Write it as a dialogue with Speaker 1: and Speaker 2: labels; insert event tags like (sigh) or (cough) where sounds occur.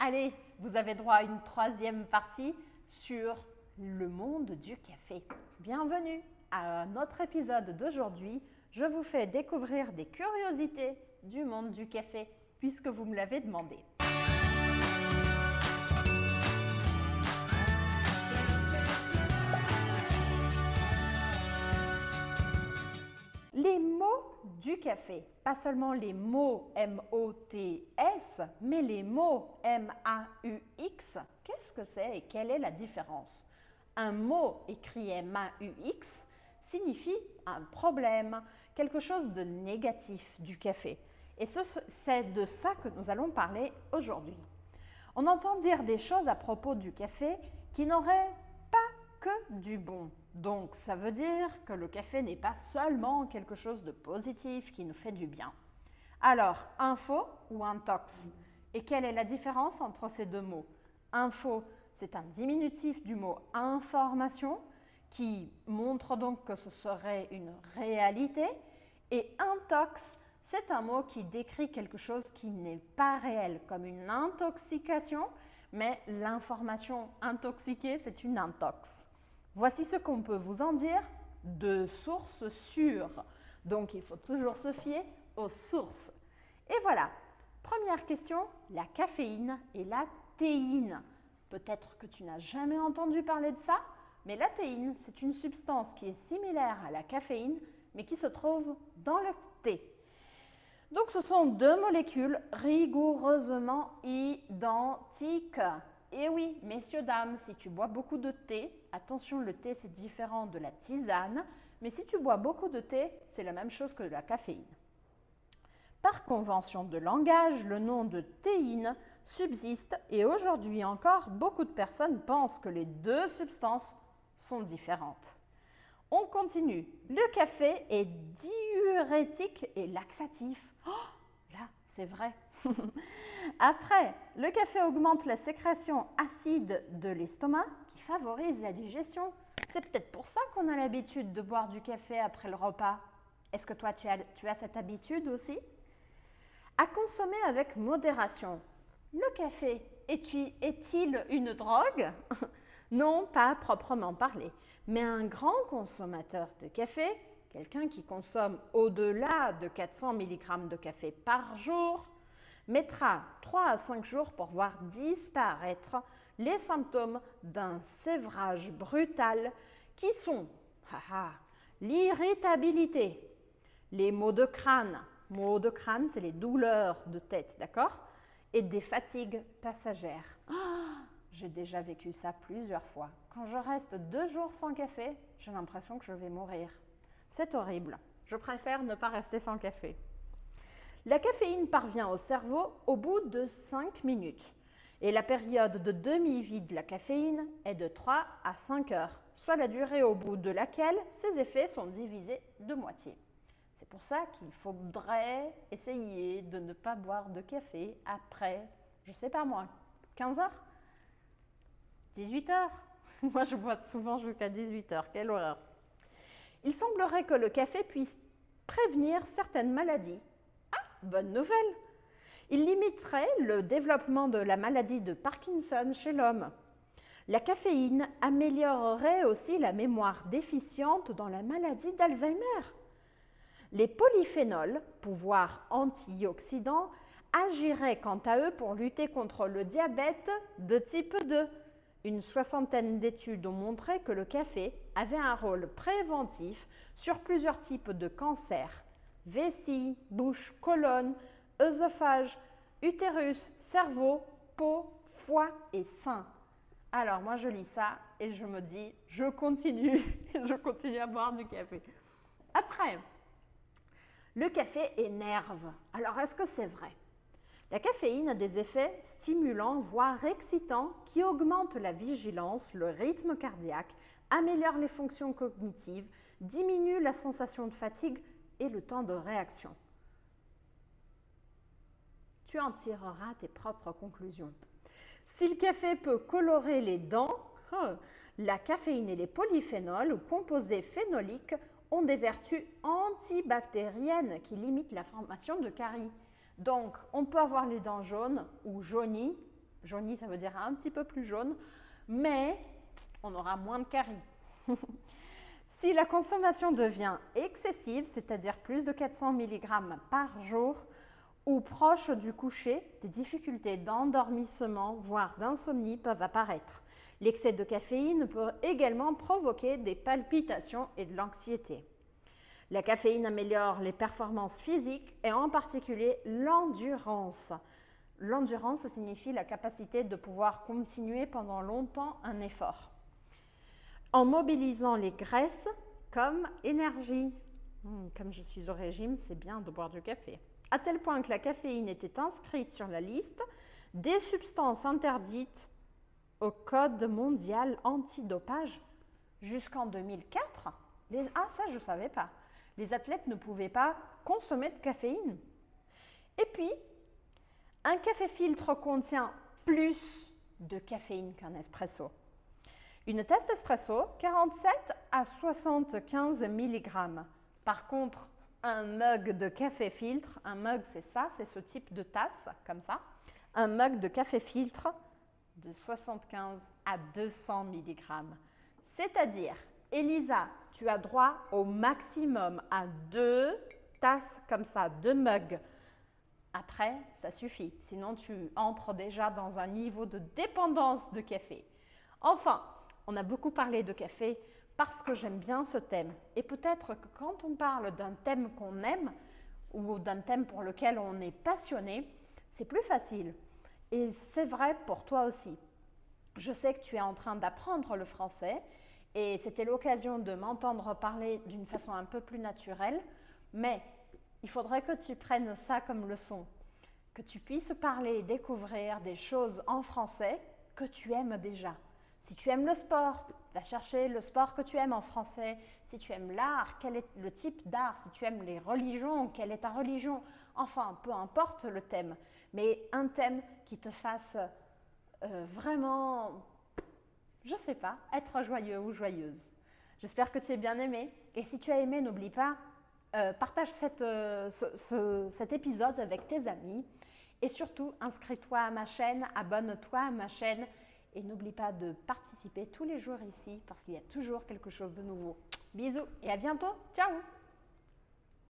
Speaker 1: Allez, vous avez droit à une troisième partie sur le monde du café. Bienvenue à notre épisode d'aujourd'hui. Je vous fais découvrir des curiosités du monde du café puisque vous me l'avez demandé. Les du café, pas seulement les mots M-O-T-S, mais les mots M-A-U-X, qu'est-ce que c'est et quelle est la différence? Un mot écrit M-A-U-X signifie un problème, quelque chose de négatif du café. Et c'est de ça que nous allons parler aujourd'hui. On entend dire des choses à propos du café qui n'auraient que du bon. Donc, ça veut dire que le café n'est pas seulement quelque chose de positif qui nous fait du bien. Alors, info ou intox? Et quelle est la différence entre ces deux mots? Info, c'est un diminutif du mot information qui montre donc que ce serait une réalité. Et intox, c'est un mot qui décrit quelque chose qui n'est pas réel, comme une intoxication, mais l'information intoxiquée, c'est une intox. Voici ce qu'on peut vous en dire de sources sûres. Donc il faut toujours se fier aux sources. Et voilà, première question, la caféine et la théine. Peut-être que tu n'as jamais entendu parler de ça, mais la théine, c'est une substance qui est similaire à la caféine, mais qui se trouve dans le thé. Donc ce sont deux molécules rigoureusement identiques. Et oui, messieurs, dames, si tu bois beaucoup de thé, attention, le thé c'est différent de la tisane, mais si tu bois beaucoup de thé, c'est la même chose que de la caféine. Par convention de langage, le nom de théine subsiste et aujourd'hui encore, beaucoup de personnes pensent que les deux substances sont différentes. On continue. Le café est diurétique et laxatif. Oh, là, c'est vrai. (laughs) Après, le café augmente la sécrétion acide de l'estomac qui favorise la digestion. C'est peut-être pour ça qu'on a l'habitude de boire du café après le repas. Est-ce que toi, tu as, tu as cette habitude aussi? À consommer avec modération. Le café est-il une drogue? (laughs) Non, pas proprement parlé. Mais un grand consommateur de café, quelqu'un qui consomme au-delà de 400 mg de café par jour, mettra 3 à 5 jours pour voir disparaître les symptômes d'un sévrage brutal qui sont l'irritabilité, les maux de crâne, maux de crâne, c'est les douleurs de tête, d'accord? Et des fatigues passagères. Ah, j'ai déjà vécu ça plusieurs fois. Quand je reste deux jours sans café, j'ai l'impression que je vais mourir. C'est horrible. Je préfère ne pas rester sans café. La caféine parvient au cerveau au bout de 5 minutes et la période de demi-vie de la caféine est de 3 à 5 heures, soit la durée au bout de laquelle ses effets sont divisés de moitié. C'est pour ça qu'il faudrait essayer de ne pas boire de café après, je sais pas moi, 15 heures? 18 heures? (laughs) Moi je bois souvent jusqu'à 18 heures, quelle horreur Il semblerait que le café puisse prévenir certaines maladies bonne nouvelle. Il limiterait le développement de la maladie de Parkinson chez l'homme. La caféine améliorerait aussi la mémoire déficiente dans la maladie d'Alzheimer. Les polyphénols, pouvoir antioxydant, agiraient quant à eux pour lutter contre le diabète de type 2. Une soixantaine d'études ont montré que le café avait un rôle préventif sur plusieurs types de cancers, vessie, bouche, colonne, œsophage, utérus, cerveau, peau, foie et sein. Alors moi je lis ça et je me dis, je continue, (laughs) je continue à boire du café. Après, le café énerve. Alors est-ce que c'est vrai? La caféine a des effets stimulants, voire excitants, qui augmentent la vigilance, le rythme cardiaque, améliorent les fonctions cognitives, diminuent la sensation de fatigue, et le temps de réaction. Tu en tireras tes propres conclusions. Si le café peut colorer les dents, hein, la caféine et les polyphénols ou composés phénoliques ont des vertus antibactériennes qui limitent la formation de caries. Donc, on peut avoir les dents jaunes ou jaunies Jauni, ça veut dire un petit peu plus jaune, mais on aura moins de caries. (laughs) si la consommation devient excessive, c'est-à-dire plus de 400 mg par jour, ou proche du coucher, des difficultés d'endormissement, voire d'insomnie peuvent apparaître. L'excès de caféine peut également provoquer des palpitations et de l'anxiété. La caféine améliore les performances physiques et en particulier l'endurance. L'endurance signifie la capacité de pouvoir continuer pendant longtemps un effort. En mobilisant les graisses comme énergie. Hmm, comme je suis au régime, c'est bien de boire du café à tel point que la caféine était inscrite sur la liste des substances interdites au Code mondial antidopage jusqu'en 2004. Les, ah, ça, je ne savais pas. Les athlètes ne pouvaient pas consommer de caféine. Et puis, un café filtre contient plus de caféine qu'un espresso. Une tasse d'espresso, 47 à 75 mg. Par contre, un mug de café filtre. Un mug, c'est ça, c'est ce type de tasse, comme ça. Un mug de café filtre de 75 à 200 mg. C'est-à-dire, Elisa, tu as droit au maximum à deux tasses comme ça, deux mugs. Après, ça suffit. Sinon, tu entres déjà dans un niveau de dépendance de café. Enfin, on a beaucoup parlé de café parce que j'aime bien ce thème. Et peut-être que quand on parle d'un thème qu'on aime ou d'un thème pour lequel on est passionné, c'est plus facile. Et c'est vrai pour toi aussi. Je sais que tu es en train d'apprendre le français et c'était l'occasion de m'entendre parler d'une façon un peu plus naturelle, mais il faudrait que tu prennes ça comme leçon, que tu puisses parler et découvrir des choses en français que tu aimes déjà. Si tu aimes le sport, va chercher le sport que tu aimes en français. Si tu aimes l'art, quel est le type d'art? Si tu aimes les religions, quelle est ta religion? Enfin, peu importe le thème, mais un thème qui te fasse euh, vraiment, je ne sais pas, être joyeux ou joyeuse. J'espère que tu es bien aimé. Et si tu as aimé, n'oublie pas, euh, partage euh, cet épisode avec tes amis. Et surtout, inscris-toi à ma chaîne, abonne-toi à ma chaîne et n'oublie pas de participer tous les jours ici parce qu'il y a toujours quelque chose de nouveau. Bisous et à bientôt. Ciao